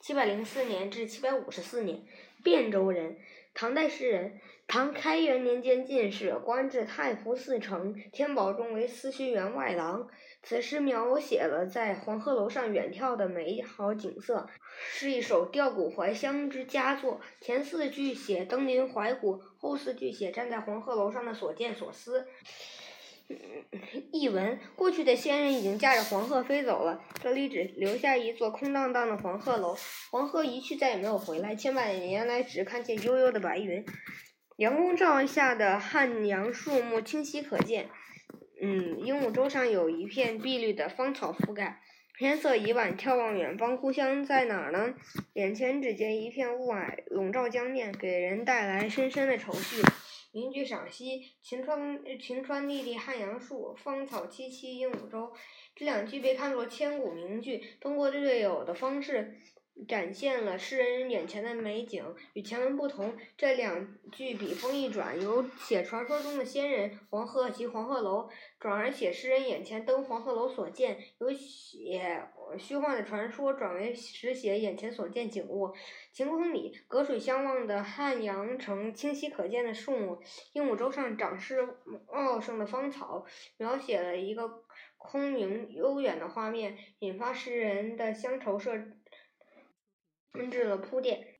七百零四年至七百五十四年，汴州人，唐代诗人。唐开元年间进士，官至太仆寺丞，天宝中为司书员外郎。此诗描写了在黄鹤楼上远眺的美好景色，是一首吊古怀乡之佳作。前四句写登临怀古，后四句写站在黄鹤楼上的所见所思。译文：过去的仙人已经驾着黄鹤飞走了，这里只留下一座空荡荡的黄鹤楼。黄鹤一去，再也没有回来，千百年来只看见悠悠的白云。阳光照下的汉阳树木清晰可见，嗯，鹦鹉洲上有一片碧绿的芳草覆盖。天色已晚，眺望远方，故乡在哪儿呢？眼前只见一片雾霭笼罩江面，给人带来深深的愁绪。名句赏析：晴川晴川历历汉阳树，芳草萋萋鹦鹉洲。这两句被看作千古名句，通过略有的方式。展现了诗人眼前的美景。与前文不同，这两句笔锋一转，由写传说中的仙人黄鹤及黄鹤楼，转而写诗人眼前登黄鹤楼所见；由写虚幻的传说，转为实写眼前所见景物。晴空里，隔水相望的汉阳城清晰可见的树木，鹦鹉洲上长势茂盛的芳草，描写了一个空明悠远的画面，引发诗人的乡愁设。添置了铺垫。